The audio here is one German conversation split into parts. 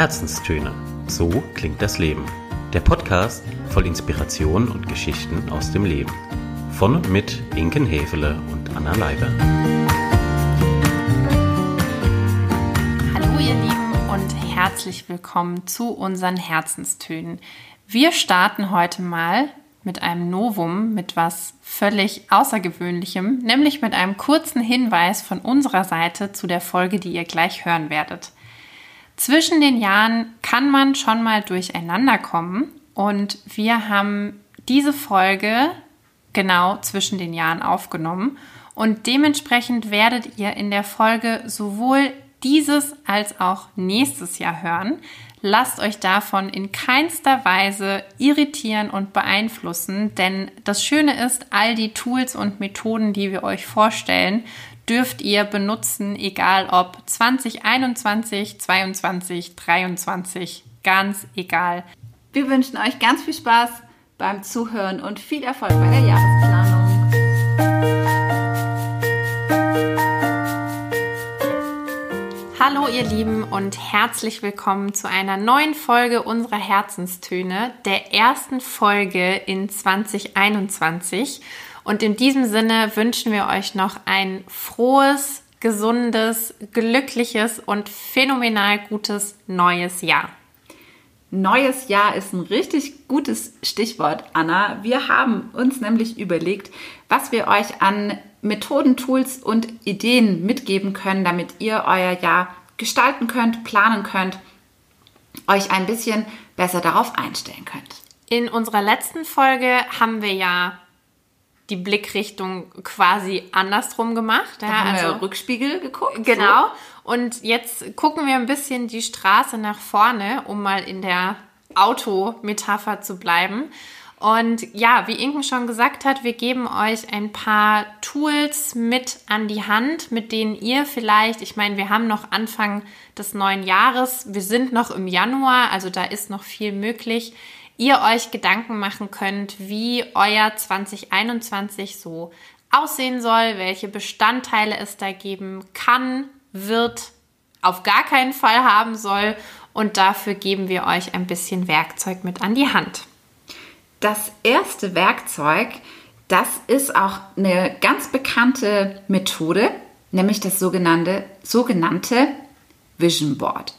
Herzenstöne. So klingt das Leben. Der Podcast voll Inspiration und Geschichten aus dem Leben. Von und mit Inken Hefele und Anna Leiber. Hallo ihr Lieben und herzlich willkommen zu unseren Herzenstönen. Wir starten heute mal mit einem Novum, mit was völlig Außergewöhnlichem, nämlich mit einem kurzen Hinweis von unserer Seite zu der Folge, die ihr gleich hören werdet. Zwischen den Jahren kann man schon mal durcheinander kommen und wir haben diese Folge genau zwischen den Jahren aufgenommen und dementsprechend werdet ihr in der Folge sowohl dieses als auch nächstes Jahr hören. Lasst euch davon in keinster Weise irritieren und beeinflussen, denn das Schöne ist, all die Tools und Methoden, die wir euch vorstellen, dürft ihr benutzen, egal ob 2021, 22, 23, ganz egal. Wir wünschen euch ganz viel Spaß beim Zuhören und viel Erfolg bei der Jahresplanung. Hallo ihr Lieben und herzlich willkommen zu einer neuen Folge unserer Herzenstöne, der ersten Folge in 2021. Und in diesem Sinne wünschen wir euch noch ein frohes, gesundes, glückliches und phänomenal gutes neues Jahr. Neues Jahr ist ein richtig gutes Stichwort, Anna. Wir haben uns nämlich überlegt, was wir euch an Methoden, Tools und Ideen mitgeben können, damit ihr euer Jahr gestalten könnt, planen könnt, euch ein bisschen besser darauf einstellen könnt. In unserer letzten Folge haben wir ja die Blickrichtung quasi andersrum gemacht. Da haben also, wir Rückspiegel geguckt. Genau. So. Und jetzt gucken wir ein bisschen die Straße nach vorne, um mal in der Autometapher zu bleiben. Und ja, wie Inken schon gesagt hat, wir geben euch ein paar Tools mit an die Hand, mit denen ihr vielleicht, ich meine, wir haben noch Anfang des neuen Jahres, wir sind noch im Januar, also da ist noch viel möglich, ihr euch Gedanken machen könnt, wie euer 2021 so aussehen soll, welche Bestandteile es da geben kann, wird, auf gar keinen Fall haben soll. Und dafür geben wir euch ein bisschen Werkzeug mit an die Hand. Das erste Werkzeug, das ist auch eine ganz bekannte Methode, nämlich das sogenannte, sogenannte Vision Board.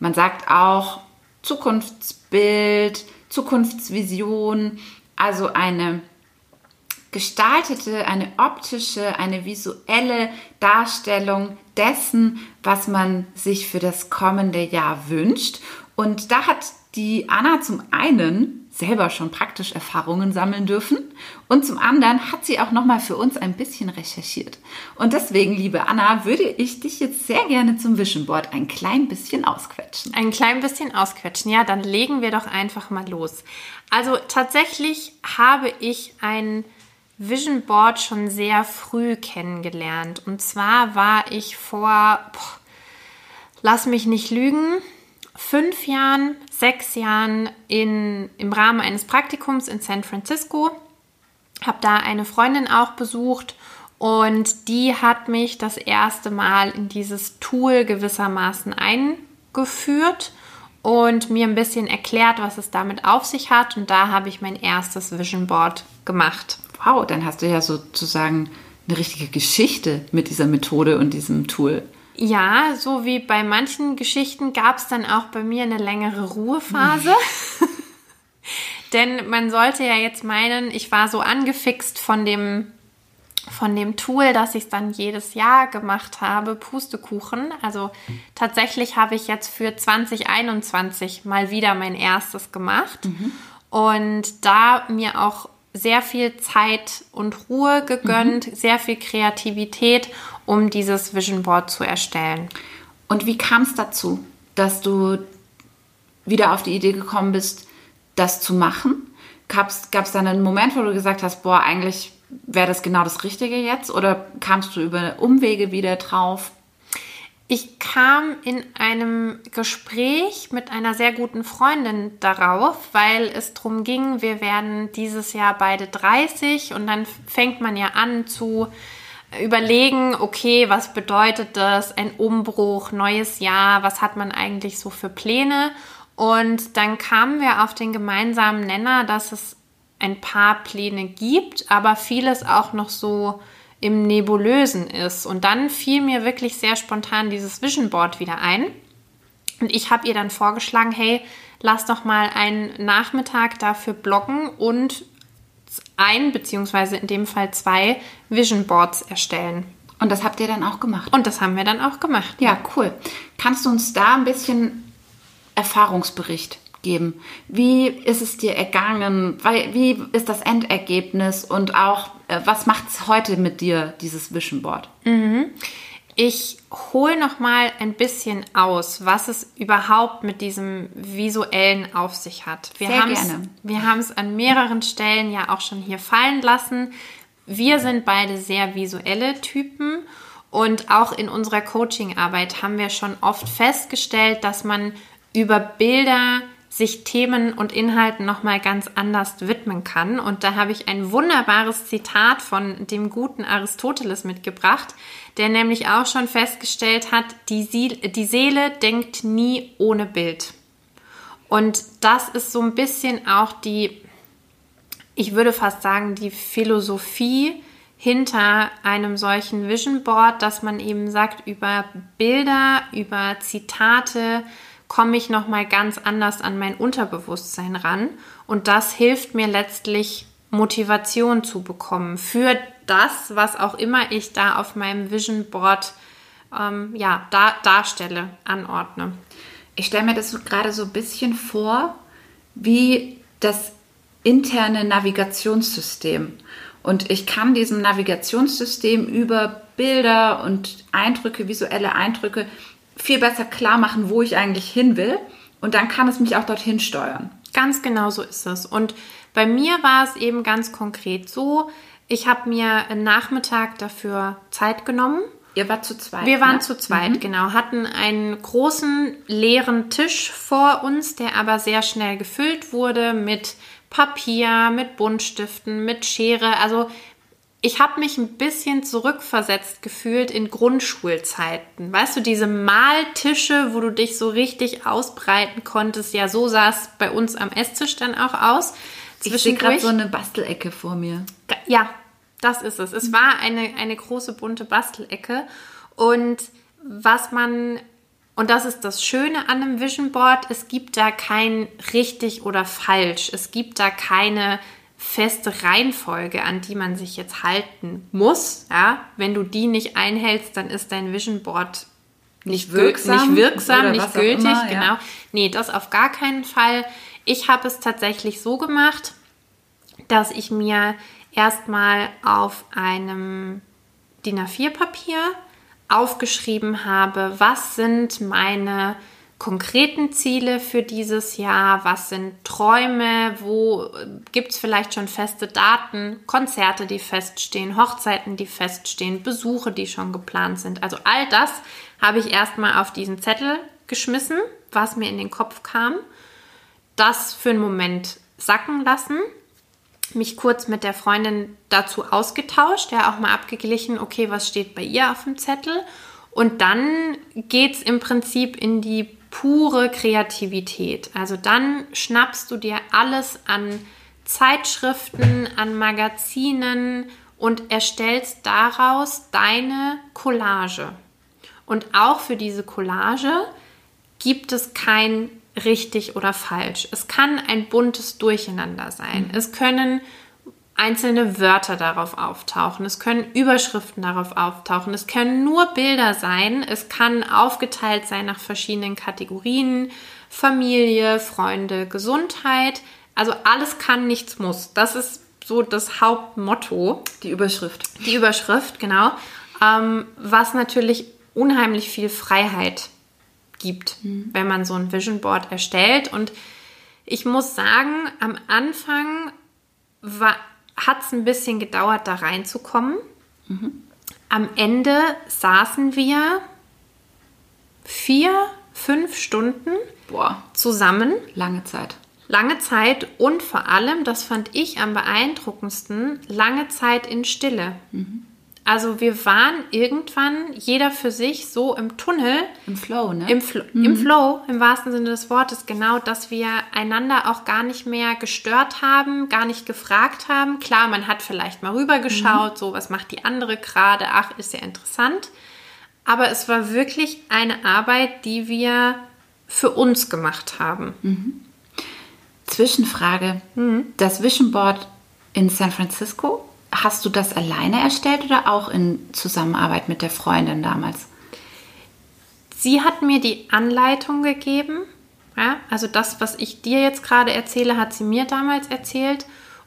Man sagt auch Zukunftsbild, Zukunftsvision, also eine gestaltete, eine optische, eine visuelle Darstellung dessen, was man sich für das kommende Jahr wünscht. Und da hat die Anna zum einen selber schon praktisch Erfahrungen sammeln dürfen und zum anderen hat sie auch noch mal für uns ein bisschen recherchiert. Und deswegen, liebe Anna, würde ich dich jetzt sehr gerne zum Vision Board ein klein bisschen ausquetschen. Ein klein bisschen ausquetschen. Ja, dann legen wir doch einfach mal los. Also tatsächlich habe ich ein Vision Board schon sehr früh kennengelernt und zwar war ich vor boah, lass mich nicht lügen, fünf Jahren, sechs Jahren in, im Rahmen eines Praktikums in San Francisco. Habe da eine Freundin auch besucht und die hat mich das erste Mal in dieses Tool gewissermaßen eingeführt und mir ein bisschen erklärt, was es damit auf sich hat. Und da habe ich mein erstes Vision Board gemacht. Wow, dann hast du ja sozusagen eine richtige Geschichte mit dieser Methode und diesem Tool. Ja, so wie bei manchen Geschichten gab es dann auch bei mir eine längere Ruhephase. Denn man sollte ja jetzt meinen, ich war so angefixt von dem, von dem Tool, dass ich es dann jedes Jahr gemacht habe, Pustekuchen. Also tatsächlich habe ich jetzt für 2021 mal wieder mein erstes gemacht. Mhm. Und da mir auch sehr viel Zeit und Ruhe gegönnt, mhm. sehr viel Kreativität um dieses Vision Board zu erstellen. Und wie kam es dazu, dass du wieder auf die Idee gekommen bist, das zu machen? Gab es dann einen Moment, wo du gesagt hast, boah, eigentlich wäre das genau das Richtige jetzt? Oder kamst du über Umwege wieder drauf? Ich kam in einem Gespräch mit einer sehr guten Freundin darauf, weil es darum ging, wir werden dieses Jahr beide 30 und dann fängt man ja an zu überlegen, okay, was bedeutet das? Ein Umbruch, neues Jahr, was hat man eigentlich so für Pläne? Und dann kamen wir auf den gemeinsamen Nenner, dass es ein paar Pläne gibt, aber vieles auch noch so im Nebulösen ist. Und dann fiel mir wirklich sehr spontan dieses Vision Board wieder ein. Und ich habe ihr dann vorgeschlagen, hey, lass doch mal einen Nachmittag dafür bloggen und ein beziehungsweise in dem Fall zwei Vision Boards erstellen. Und das habt ihr dann auch gemacht? Und das haben wir dann auch gemacht. Ja, cool. Kannst du uns da ein bisschen Erfahrungsbericht geben? Wie ist es dir ergangen? Wie ist das Endergebnis? Und auch, äh, was macht es heute mit dir, dieses Vision Board? Mhm. Ich hole noch mal ein bisschen aus, was es überhaupt mit diesem visuellen auf sich hat. Wir Sehr gerne. Wir haben es an mehreren Stellen ja auch schon hier fallen lassen. Wir sind beide sehr visuelle Typen und auch in unserer Coaching-Arbeit haben wir schon oft festgestellt, dass man über Bilder sich Themen und Inhalten nochmal ganz anders widmen kann. Und da habe ich ein wunderbares Zitat von dem guten Aristoteles mitgebracht, der nämlich auch schon festgestellt hat, die, die Seele denkt nie ohne Bild. Und das ist so ein bisschen auch die, ich würde fast sagen, die Philosophie hinter einem solchen Vision Board, dass man eben sagt, über Bilder, über Zitate, komme ich noch mal ganz anders an mein Unterbewusstsein ran und das hilft mir letztlich Motivation zu bekommen für das, was auch immer ich da auf meinem Vision Board ähm, ja, da, darstelle, anordne. Ich stelle mir das gerade so ein bisschen vor, wie das interne Navigationssystem. Und ich kann diesem Navigationssystem über Bilder und Eindrücke, visuelle Eindrücke viel besser klar machen, wo ich eigentlich hin will. Und dann kann es mich auch dorthin steuern. Ganz genau so ist es. Und bei mir war es eben ganz konkret so, ich habe mir einen Nachmittag dafür Zeit genommen. Ihr wart zu zweit. Wir waren ne? zu zweit, mhm. genau. Hatten einen großen leeren Tisch vor uns, der aber sehr schnell gefüllt wurde mit Papier, mit Buntstiften, mit Schere. Also ich habe mich ein bisschen zurückversetzt gefühlt in Grundschulzeiten. Weißt du, diese Maltische, wo du dich so richtig ausbreiten konntest, ja, so sah es bei uns am Esstisch dann auch aus. Ich sehe gerade so eine Bastelecke vor mir. Ja, das ist es. Es war eine, eine große bunte Bastelecke. Und was man, und das ist das Schöne an einem Vision Board, es gibt da kein richtig oder falsch. Es gibt da keine feste Reihenfolge, an die man sich jetzt halten muss. Ja? Wenn du die nicht einhältst, dann ist dein Vision Board nicht wirksam, nicht, wirksam, nicht gültig. Immer, ja. Genau. Nee, das auf gar keinen Fall. Ich habe es tatsächlich so gemacht, dass ich mir erstmal auf einem DIN A4-Papier aufgeschrieben habe, was sind meine konkreten Ziele für dieses Jahr? Was sind Träume? Wo gibt es vielleicht schon feste Daten? Konzerte, die feststehen, Hochzeiten, die feststehen, Besuche, die schon geplant sind. Also all das habe ich erstmal auf diesen Zettel geschmissen, was mir in den Kopf kam. Das für einen Moment sacken lassen. Mich kurz mit der Freundin dazu ausgetauscht, ja auch mal abgeglichen, okay, was steht bei ihr auf dem Zettel? Und dann geht es im Prinzip in die pure Kreativität. Also dann schnappst du dir alles an Zeitschriften, an Magazinen und erstellst daraus deine Collage. Und auch für diese Collage gibt es kein richtig oder falsch. Es kann ein buntes Durcheinander sein. Mhm. Es können einzelne Wörter darauf auftauchen. Es können Überschriften darauf auftauchen. Es können nur Bilder sein. Es kann aufgeteilt sein nach verschiedenen Kategorien. Familie, Freunde, Gesundheit. Also alles kann, nichts muss. Das ist so das Hauptmotto. Die Überschrift. Die Überschrift, genau. Ähm, was natürlich unheimlich viel Freiheit gibt, mhm. wenn man so ein Vision Board erstellt. Und ich muss sagen, am Anfang hat es ein bisschen gedauert, da reinzukommen. Mhm. Am Ende saßen wir vier, fünf Stunden Boah. zusammen. Lange Zeit. Lange Zeit und vor allem, das fand ich am beeindruckendsten, lange Zeit in Stille. Mhm. Also wir waren irgendwann jeder für sich so im Tunnel. Im Flow, ne? Im, Fl mhm. Im Flow, im wahrsten Sinne des Wortes, genau, dass wir einander auch gar nicht mehr gestört haben, gar nicht gefragt haben. Klar, man hat vielleicht mal rübergeschaut, mhm. so was macht die andere gerade, ach, ist ja interessant. Aber es war wirklich eine Arbeit, die wir für uns gemacht haben. Mhm. Zwischenfrage. Mhm. Das Vision Board in San Francisco, Hast du das alleine erstellt oder auch in Zusammenarbeit mit der Freundin damals? Sie hat mir die Anleitung gegeben. Ja, also das, was ich dir jetzt gerade erzähle, hat sie mir damals erzählt.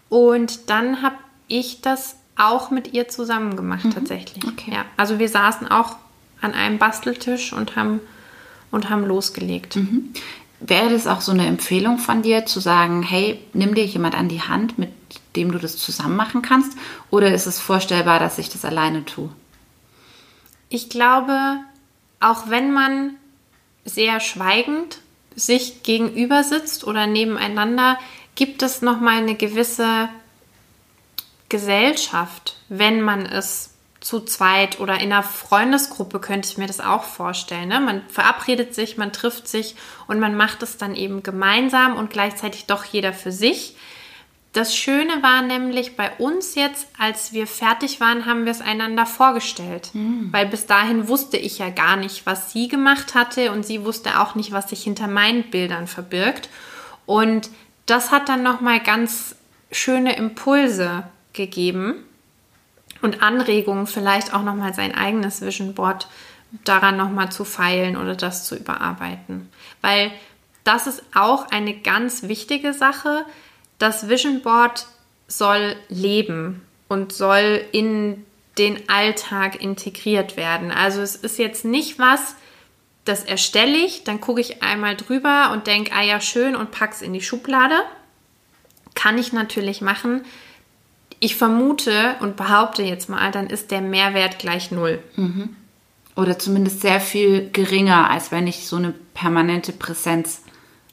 Und dann habe ich das auch mit ihr zusammen gemacht, mhm. tatsächlich. Okay. Ja, also wir saßen auch an einem Basteltisch und haben, und haben losgelegt. Mhm. Wäre das auch so eine Empfehlung von dir, zu sagen, hey, nimm dir jemand an die Hand, mit dem du das zusammen machen kannst? Oder ist es vorstellbar, dass ich das alleine tue? Ich glaube, auch wenn man sehr schweigend sich gegenüber sitzt oder nebeneinander, gibt es noch mal eine gewisse Gesellschaft, wenn man es zu zweit oder in einer Freundesgruppe könnte ich mir das auch vorstellen. Ne? Man verabredet sich, man trifft sich und man macht es dann eben gemeinsam und gleichzeitig doch jeder für sich. Das Schöne war nämlich bei uns jetzt, als wir fertig waren, haben wir es einander vorgestellt. Mhm. Weil bis dahin wusste ich ja gar nicht, was sie gemacht hatte und sie wusste auch nicht, was sich hinter meinen Bildern verbirgt. Und das hat dann nochmal ganz schöne Impulse gegeben und Anregungen, vielleicht auch nochmal sein eigenes Vision Board daran nochmal zu feilen oder das zu überarbeiten. Weil das ist auch eine ganz wichtige Sache das Vision Board soll leben und soll in den Alltag integriert werden. Also es ist jetzt nicht was, das erstelle ich, dann gucke ich einmal drüber und denke, ah ja, schön und pack's in die Schublade. Kann ich natürlich machen. Ich vermute und behaupte jetzt mal, dann ist der Mehrwert gleich null. Mhm. Oder zumindest sehr viel geringer, als wenn ich so eine permanente Präsenz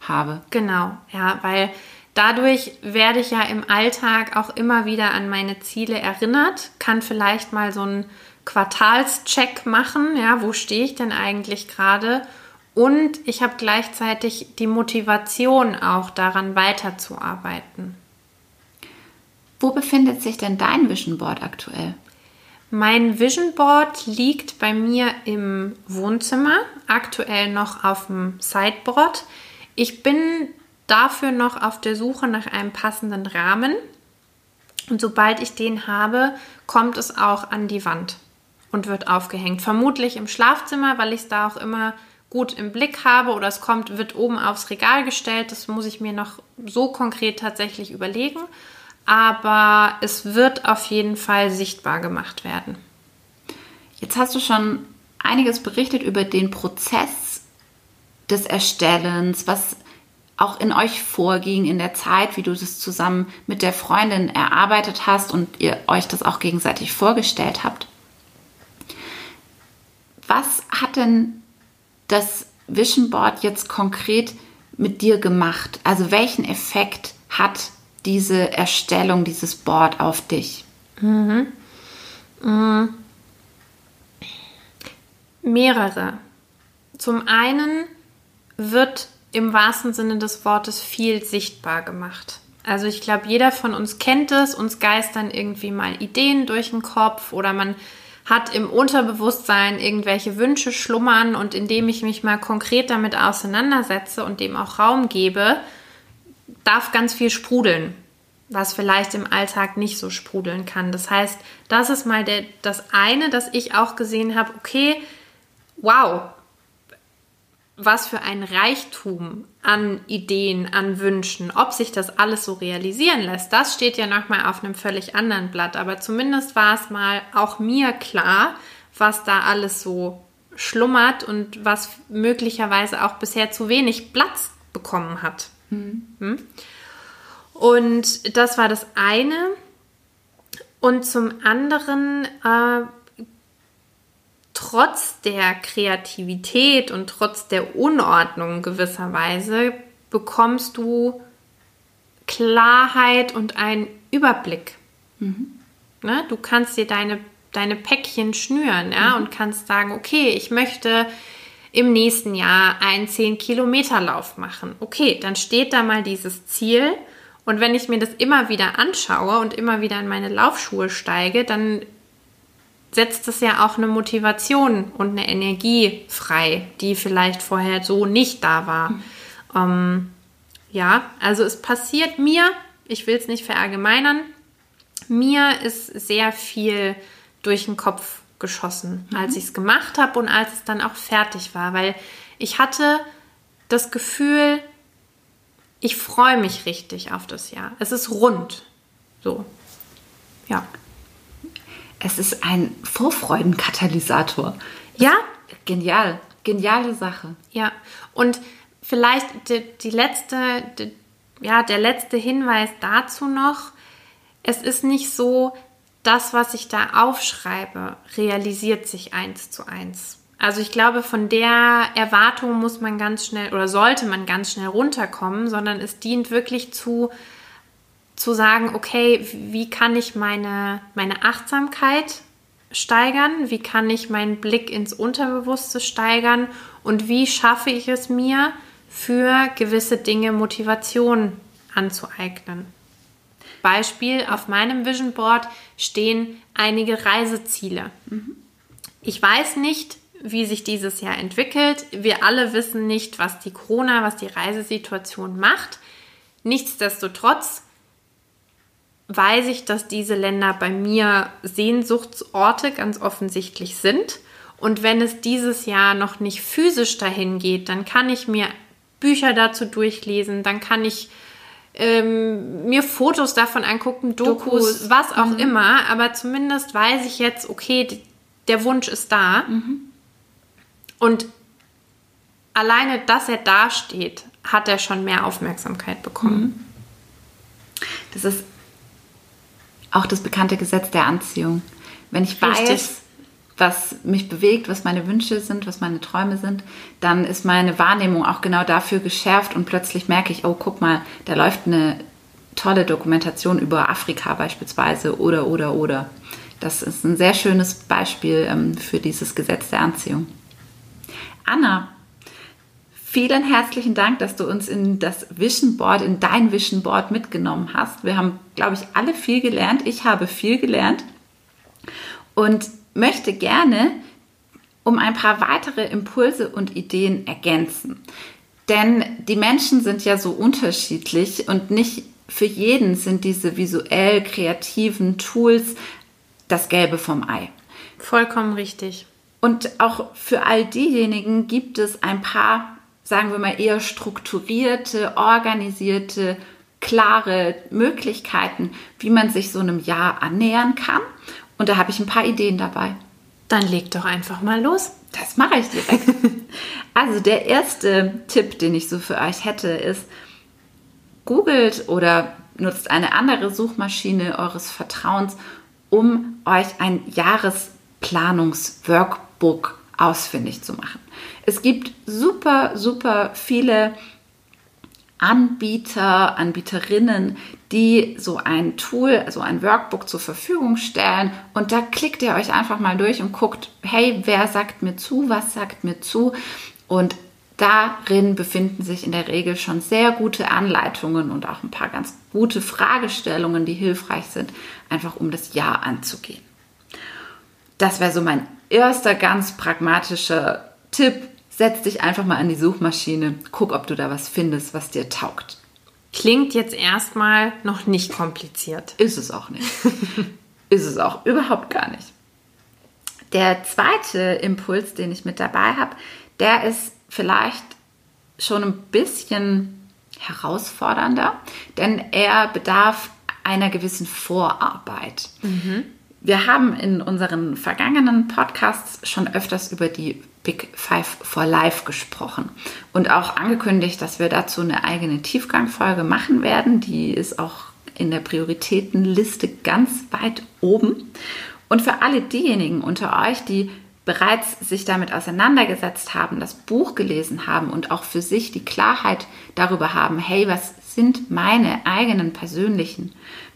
habe. Genau, ja, weil Dadurch werde ich ja im Alltag auch immer wieder an meine Ziele erinnert, kann vielleicht mal so einen Quartalscheck machen, ja, wo stehe ich denn eigentlich gerade? Und ich habe gleichzeitig die Motivation auch daran weiterzuarbeiten. Wo befindet sich denn dein Vision Board aktuell? Mein Vision Board liegt bei mir im Wohnzimmer, aktuell noch auf dem Sideboard. Ich bin dafür noch auf der Suche nach einem passenden Rahmen. Und sobald ich den habe, kommt es auch an die Wand und wird aufgehängt. Vermutlich im Schlafzimmer, weil ich es da auch immer gut im Blick habe oder es kommt, wird oben aufs Regal gestellt. Das muss ich mir noch so konkret tatsächlich überlegen. Aber es wird auf jeden Fall sichtbar gemacht werden. Jetzt hast du schon einiges berichtet über den Prozess des Erstellens. Was auch in euch vorging in der Zeit, wie du das zusammen mit der Freundin erarbeitet hast und ihr euch das auch gegenseitig vorgestellt habt. Was hat denn das Vision Board jetzt konkret mit dir gemacht? Also welchen Effekt hat diese Erstellung dieses Board auf dich? Mhm. Mhm. Mehrere. Zum einen wird im wahrsten Sinne des Wortes viel sichtbar gemacht. Also ich glaube, jeder von uns kennt es, uns geistern irgendwie mal Ideen durch den Kopf oder man hat im Unterbewusstsein irgendwelche Wünsche schlummern und indem ich mich mal konkret damit auseinandersetze und dem auch Raum gebe, darf ganz viel sprudeln, was vielleicht im Alltag nicht so sprudeln kann. Das heißt, das ist mal der, das eine, dass ich auch gesehen habe, okay, wow, was für ein Reichtum an Ideen, an Wünschen, ob sich das alles so realisieren lässt, das steht ja nochmal auf einem völlig anderen Blatt. Aber zumindest war es mal auch mir klar, was da alles so schlummert und was möglicherweise auch bisher zu wenig Platz bekommen hat. Mhm. Und das war das eine. Und zum anderen äh, trotz der Kreativität und trotz der Unordnung gewisserweise bekommst du Klarheit und einen Überblick. Mhm. Ne? Du kannst dir deine deine Päckchen schnüren ja, und kannst sagen, okay, ich möchte im nächsten Jahr einen 10-Kilometer-Lauf machen. Okay, dann steht da mal dieses Ziel. Und wenn ich mir das immer wieder anschaue und immer wieder in meine Laufschuhe steige, dann setzt es ja auch eine Motivation und eine Energie frei, die vielleicht vorher so nicht da war. Mhm. Ähm, ja, also es passiert mir, ich will es nicht verallgemeinern, mir ist sehr viel durch den Kopf geschossen, mhm. als ich es gemacht habe und als es dann auch fertig war, weil ich hatte das Gefühl, ich freue mich richtig auf das Jahr. Es ist rund. So. Ja. Es ist ein Vorfreudenkatalysator. Ja? Genial. Geniale Sache. Ja. Und vielleicht die, die letzte, die, ja, der letzte Hinweis dazu noch. Es ist nicht so, das, was ich da aufschreibe, realisiert sich eins zu eins. Also ich glaube, von der Erwartung muss man ganz schnell oder sollte man ganz schnell runterkommen, sondern es dient wirklich zu, zu sagen, okay, wie kann ich meine, meine Achtsamkeit steigern? Wie kann ich meinen Blick ins Unterbewusste steigern? Und wie schaffe ich es mir, für gewisse Dinge Motivation anzueignen? Beispiel, auf meinem Vision Board stehen einige Reiseziele. Mhm. Ich weiß nicht, wie sich dieses Jahr entwickelt. Wir alle wissen nicht, was die Corona, was die Reisesituation macht. Nichtsdestotrotz weiß ich, dass diese Länder bei mir Sehnsuchtsorte ganz offensichtlich sind. Und wenn es dieses Jahr noch nicht physisch dahin geht, dann kann ich mir Bücher dazu durchlesen, dann kann ich ähm, mir Fotos davon angucken, Dokus, Dokus. was auch mhm. immer, aber zumindest weiß ich jetzt, okay, der Wunsch ist da. Mhm. Und alleine, dass er da steht, hat er schon mehr Aufmerksamkeit bekommen. Mhm. Das ist auch das bekannte Gesetz der Anziehung. Wenn ich Richtig. weiß, was mich bewegt, was meine Wünsche sind, was meine Träume sind, dann ist meine Wahrnehmung auch genau dafür geschärft und plötzlich merke ich, oh, guck mal, da läuft eine tolle Dokumentation über Afrika beispielsweise oder, oder, oder. Das ist ein sehr schönes Beispiel ähm, für dieses Gesetz der Anziehung. Anna, vielen herzlichen Dank, dass du uns in das Vision Board, in dein Vision Board mitgenommen hast. Wir haben, glaube ich, alle viel gelernt. Ich habe viel gelernt. Und möchte gerne um ein paar weitere Impulse und Ideen ergänzen. Denn die Menschen sind ja so unterschiedlich und nicht für jeden sind diese visuell kreativen Tools das Gelbe vom Ei. Vollkommen richtig. Und auch für all diejenigen gibt es ein paar, sagen wir mal, eher strukturierte, organisierte, klare Möglichkeiten, wie man sich so einem Jahr annähern kann. Und da habe ich ein paar Ideen dabei. Dann leg doch einfach mal los. Das mache ich direkt. also der erste Tipp, den ich so für euch hätte, ist, googelt oder nutzt eine andere Suchmaschine eures Vertrauens, um euch ein Jahresplanungs-Workbook ausfindig zu machen. Es gibt super, super viele Anbieter, Anbieterinnen, die so ein Tool, so ein Workbook zur Verfügung stellen. Und da klickt ihr euch einfach mal durch und guckt, hey, wer sagt mir zu, was sagt mir zu? Und darin befinden sich in der Regel schon sehr gute Anleitungen und auch ein paar ganz gute Fragestellungen, die hilfreich sind, einfach um das Ja anzugehen. Das wäre so mein erster ganz pragmatischer Tipp, setz dich einfach mal an die Suchmaschine, guck, ob du da was findest, was dir taugt. Klingt jetzt erstmal noch nicht kompliziert. Ist es auch nicht. Ist es auch überhaupt gar nicht. Der zweite Impuls, den ich mit dabei habe, der ist vielleicht schon ein bisschen herausfordernder, denn er bedarf einer gewissen Vorarbeit. Mhm. Wir haben in unseren vergangenen Podcasts schon öfters über die Big Five for Life gesprochen und auch angekündigt, dass wir dazu eine eigene Tiefgangfolge machen werden. Die ist auch in der Prioritätenliste ganz weit oben. Und für alle diejenigen unter euch, die bereits sich damit auseinandergesetzt haben, das Buch gelesen haben und auch für sich die Klarheit darüber haben, hey, was sind meine eigenen persönlichen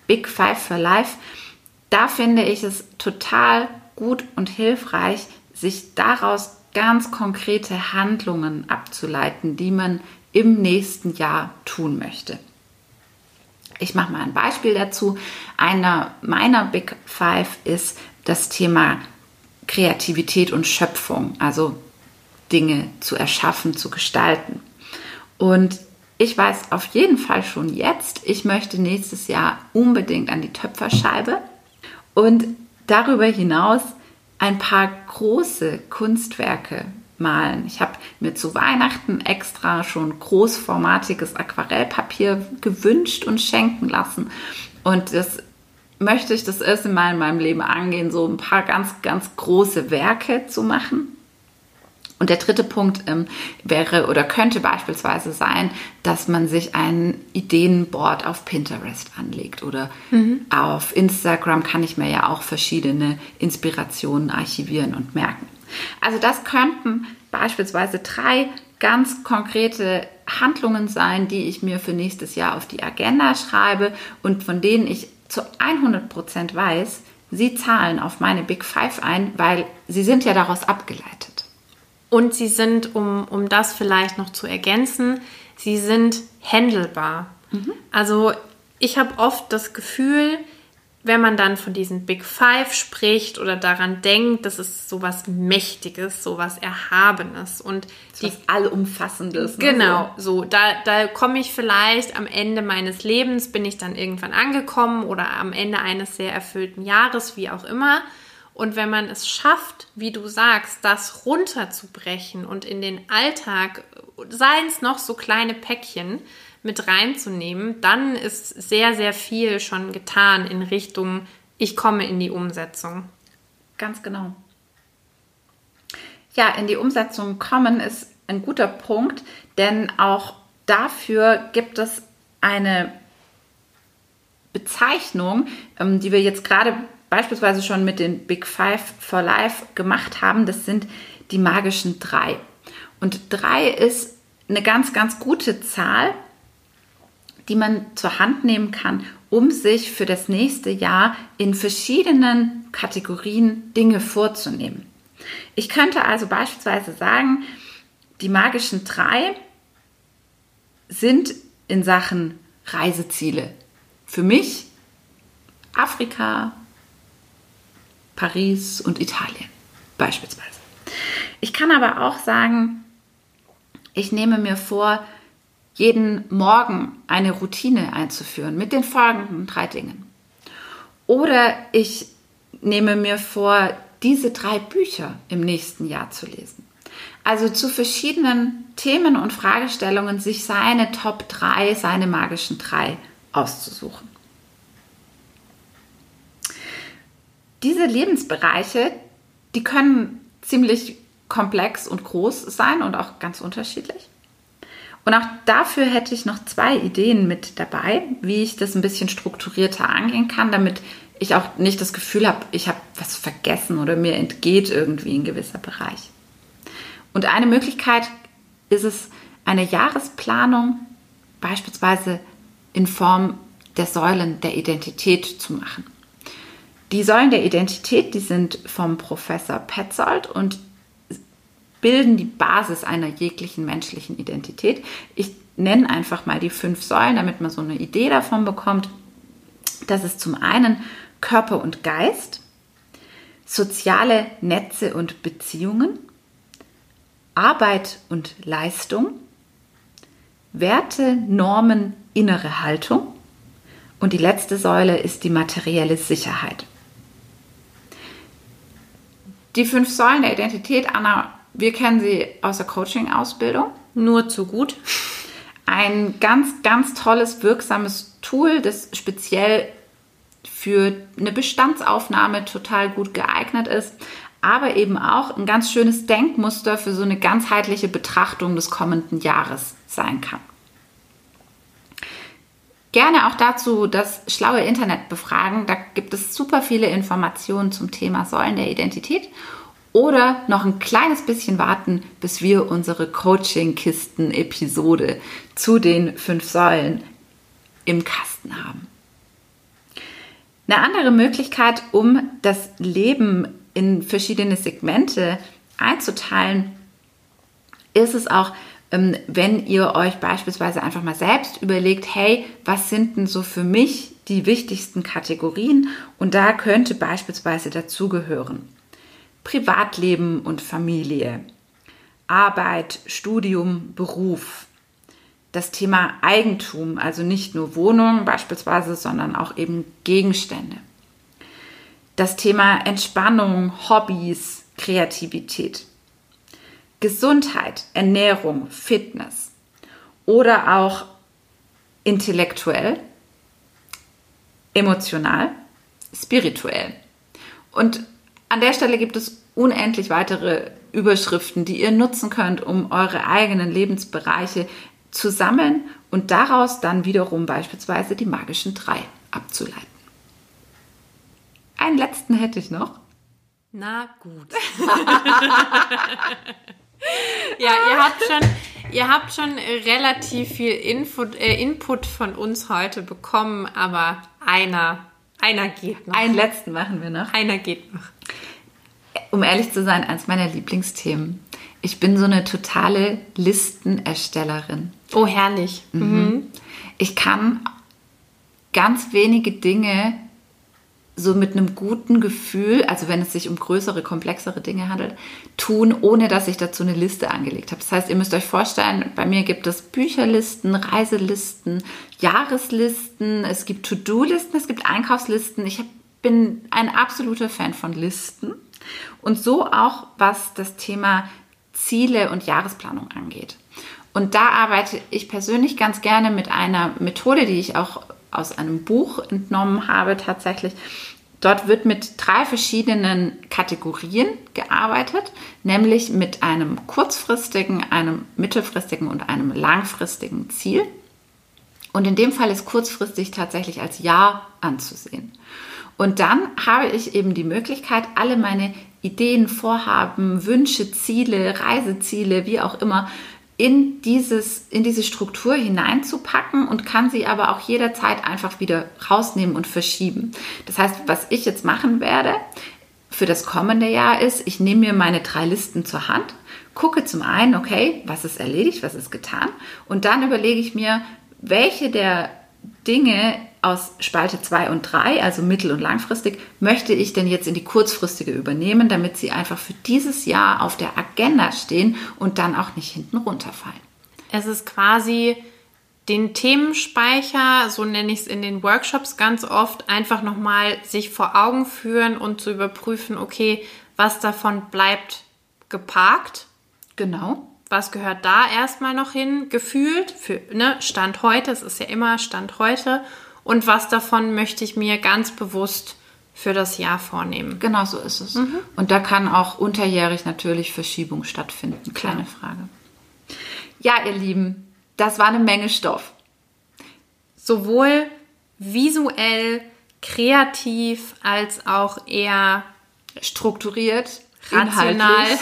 Big Five for Life, da finde ich es total gut und hilfreich, sich daraus ganz konkrete Handlungen abzuleiten, die man im nächsten Jahr tun möchte. Ich mache mal ein Beispiel dazu. Einer meiner Big Five ist das Thema Kreativität und Schöpfung, also Dinge zu erschaffen, zu gestalten. Und ich weiß auf jeden Fall schon jetzt, ich möchte nächstes Jahr unbedingt an die Töpferscheibe und darüber hinaus ein paar große Kunstwerke malen. Ich habe mir zu Weihnachten extra schon großformatiges Aquarellpapier gewünscht und schenken lassen. Und das möchte ich das erste Mal in meinem Leben angehen, so ein paar ganz, ganz große Werke zu machen. Und der dritte Punkt ähm, wäre oder könnte beispielsweise sein, dass man sich ein Ideenboard auf Pinterest anlegt oder mhm. auf Instagram kann ich mir ja auch verschiedene Inspirationen archivieren und merken. Also das könnten beispielsweise drei ganz konkrete Handlungen sein, die ich mir für nächstes Jahr auf die Agenda schreibe und von denen ich zu 100 Prozent weiß, sie zahlen auf meine Big Five ein, weil sie sind ja daraus abgeleitet. Und sie sind, um, um das vielleicht noch zu ergänzen, sie sind handelbar. Mhm. Also ich habe oft das Gefühl, wenn man dann von diesen Big Five spricht oder daran denkt, das ist sowas Mächtiges, sowas Erhabenes und die was Allumfassendes. Ne? Genau, so. so. Da, da komme ich vielleicht am Ende meines Lebens, bin ich dann irgendwann angekommen oder am Ende eines sehr erfüllten Jahres, wie auch immer. Und wenn man es schafft, wie du sagst, das runterzubrechen und in den Alltag, seien es noch so kleine Päckchen, mit reinzunehmen, dann ist sehr, sehr viel schon getan in Richtung, ich komme in die Umsetzung. Ganz genau. Ja, in die Umsetzung kommen ist ein guter Punkt, denn auch dafür gibt es eine Bezeichnung, ähm, die wir jetzt gerade beispielsweise schon mit den Big Five for Life gemacht haben. Das sind die magischen drei. Und drei ist eine ganz, ganz gute Zahl, die man zur Hand nehmen kann, um sich für das nächste Jahr in verschiedenen Kategorien Dinge vorzunehmen. Ich könnte also beispielsweise sagen, die magischen drei sind in Sachen Reiseziele. Für mich Afrika, Paris und Italien beispielsweise. Ich kann aber auch sagen, ich nehme mir vor, jeden Morgen eine Routine einzuführen mit den folgenden drei Dingen. Oder ich nehme mir vor, diese drei Bücher im nächsten Jahr zu lesen. Also zu verschiedenen Themen und Fragestellungen sich seine Top 3, seine magischen drei auszusuchen. Diese Lebensbereiche, die können ziemlich komplex und groß sein und auch ganz unterschiedlich. Und auch dafür hätte ich noch zwei Ideen mit dabei, wie ich das ein bisschen strukturierter angehen kann, damit ich auch nicht das Gefühl habe, ich habe was vergessen oder mir entgeht irgendwie ein gewisser Bereich. Und eine Möglichkeit ist es, eine Jahresplanung beispielsweise in Form der Säulen der Identität zu machen. Die Säulen der Identität, die sind vom Professor Petzold und bilden die Basis einer jeglichen menschlichen Identität. Ich nenne einfach mal die fünf Säulen, damit man so eine Idee davon bekommt. Das ist zum einen Körper und Geist, soziale Netze und Beziehungen, Arbeit und Leistung, Werte, Normen, innere Haltung und die letzte Säule ist die materielle Sicherheit. Die fünf Säulen der Identität, Anna wir kennen sie aus der Coaching-Ausbildung. Nur zu gut. Ein ganz, ganz tolles, wirksames Tool, das speziell für eine Bestandsaufnahme total gut geeignet ist, aber eben auch ein ganz schönes Denkmuster für so eine ganzheitliche Betrachtung des kommenden Jahres sein kann. Gerne auch dazu das schlaue Internet befragen. Da gibt es super viele Informationen zum Thema Säulen der Identität oder noch ein kleines bisschen warten, bis wir unsere Coaching-Kisten-Episode zu den fünf Säulen im Kasten haben. Eine andere Möglichkeit, um das Leben in verschiedene Segmente einzuteilen, ist es auch, wenn ihr euch beispielsweise einfach mal selbst überlegt, hey, was sind denn so für mich die wichtigsten Kategorien? Und da könnte beispielsweise dazugehören Privatleben und Familie, Arbeit, Studium, Beruf, das Thema Eigentum, also nicht nur Wohnungen beispielsweise, sondern auch eben Gegenstände. Das Thema Entspannung, Hobbys, Kreativität. Gesundheit, Ernährung, Fitness oder auch intellektuell, emotional, spirituell. Und an der Stelle gibt es unendlich weitere Überschriften, die ihr nutzen könnt, um eure eigenen Lebensbereiche zu sammeln und daraus dann wiederum beispielsweise die magischen drei abzuleiten. Einen letzten hätte ich noch. Na gut. ja, ihr habt schon, ihr habt schon relativ viel Info, äh, Input von uns heute bekommen, aber einer, einer geht noch. Einen letzten machen wir noch. Einer geht noch. Um ehrlich zu sein, eins meiner Lieblingsthemen. Ich bin so eine totale Listenerstellerin. Oh, herrlich. Mhm. Ich kann ganz wenige Dinge so mit einem guten Gefühl, also wenn es sich um größere, komplexere Dinge handelt, tun, ohne dass ich dazu eine Liste angelegt habe. Das heißt, ihr müsst euch vorstellen, bei mir gibt es Bücherlisten, Reiselisten, Jahreslisten, es gibt To-Do-Listen, es gibt Einkaufslisten. Ich bin ein absoluter Fan von Listen und so auch, was das Thema Ziele und Jahresplanung angeht. Und da arbeite ich persönlich ganz gerne mit einer Methode, die ich auch aus einem Buch entnommen habe tatsächlich. Dort wird mit drei verschiedenen Kategorien gearbeitet, nämlich mit einem kurzfristigen, einem mittelfristigen und einem langfristigen Ziel. Und in dem Fall ist kurzfristig tatsächlich als Jahr anzusehen. Und dann habe ich eben die Möglichkeit, alle meine Ideen, Vorhaben, Wünsche, Ziele, Reiseziele, wie auch immer, in, dieses, in diese Struktur hineinzupacken und kann sie aber auch jederzeit einfach wieder rausnehmen und verschieben. Das heißt, was ich jetzt machen werde für das kommende Jahr ist, ich nehme mir meine drei Listen zur Hand, gucke zum einen, okay, was ist erledigt, was ist getan und dann überlege ich mir, welche der Dinge aus Spalte 2 und 3, also mittel- und langfristig, möchte ich denn jetzt in die kurzfristige übernehmen, damit sie einfach für dieses Jahr auf der Agenda stehen und dann auch nicht hinten runterfallen. Es ist quasi den Themenspeicher, so nenne ich es in den Workshops ganz oft, einfach nochmal sich vor Augen führen und zu überprüfen, okay, was davon bleibt geparkt. Genau. Was gehört da erstmal noch hin, gefühlt, für ne, Stand heute, es ist ja immer Stand heute und was davon möchte ich mir ganz bewusst für das Jahr vornehmen. Genau so ist es. Mhm. Und da kann auch unterjährig natürlich Verschiebung stattfinden. Kleine Frage. Ja, ihr Lieben, das war eine Menge Stoff. Sowohl visuell, kreativ als auch eher strukturiert, rational.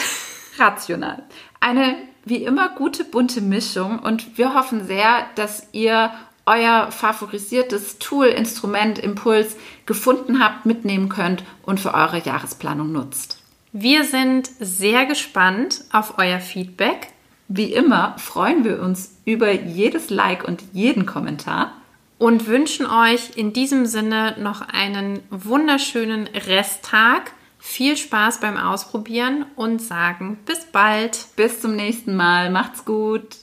rational. Eine wie immer gute bunte Mischung und wir hoffen sehr, dass ihr euer favorisiertes Tool, Instrument, Impuls gefunden habt, mitnehmen könnt und für eure Jahresplanung nutzt. Wir sind sehr gespannt auf euer Feedback. Wie immer freuen wir uns über jedes Like und jeden Kommentar und wünschen euch in diesem Sinne noch einen wunderschönen Resttag. Viel Spaß beim Ausprobieren und sagen bis bald. Bis zum nächsten Mal. Macht's gut.